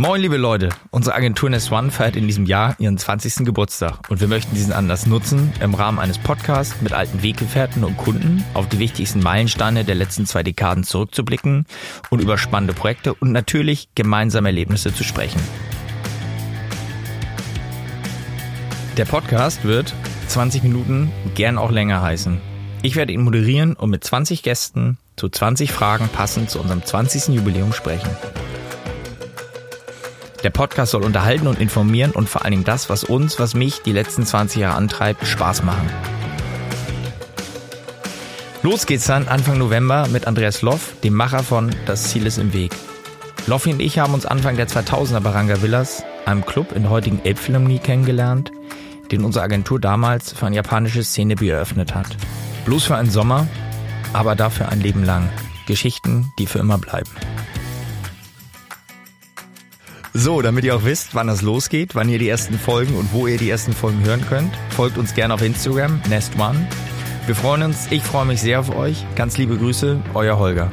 Moin, liebe Leute. Unsere Agentur Nest One feiert in diesem Jahr ihren 20. Geburtstag und wir möchten diesen Anlass nutzen, im Rahmen eines Podcasts mit alten Weggefährten und Kunden auf die wichtigsten Meilensteine der letzten zwei Dekaden zurückzublicken und über spannende Projekte und natürlich gemeinsame Erlebnisse zu sprechen. Der Podcast wird 20 Minuten, gern auch länger heißen. Ich werde ihn moderieren und mit 20 Gästen zu 20 Fragen passend zu unserem 20. Jubiläum sprechen. Der Podcast soll unterhalten und informieren und vor allen Dingen das, was uns, was mich die letzten 20 Jahre antreibt, Spaß machen. Los geht's dann Anfang November mit Andreas Loff, dem Macher von Das Ziel ist im Weg. Loffi und ich haben uns Anfang der 2000er bei Villas, einem Club in der heutigen Elbphilharmonie, kennengelernt, den unsere Agentur damals für ein japanisches Szenebier eröffnet hat. Bloß für einen Sommer, aber dafür ein Leben lang. Geschichten, die für immer bleiben. So, damit ihr auch wisst, wann das losgeht, wann ihr die ersten Folgen und wo ihr die ersten Folgen hören könnt, folgt uns gerne auf Instagram, Nest One. Wir freuen uns, ich freue mich sehr auf euch. Ganz liebe Grüße, euer Holger.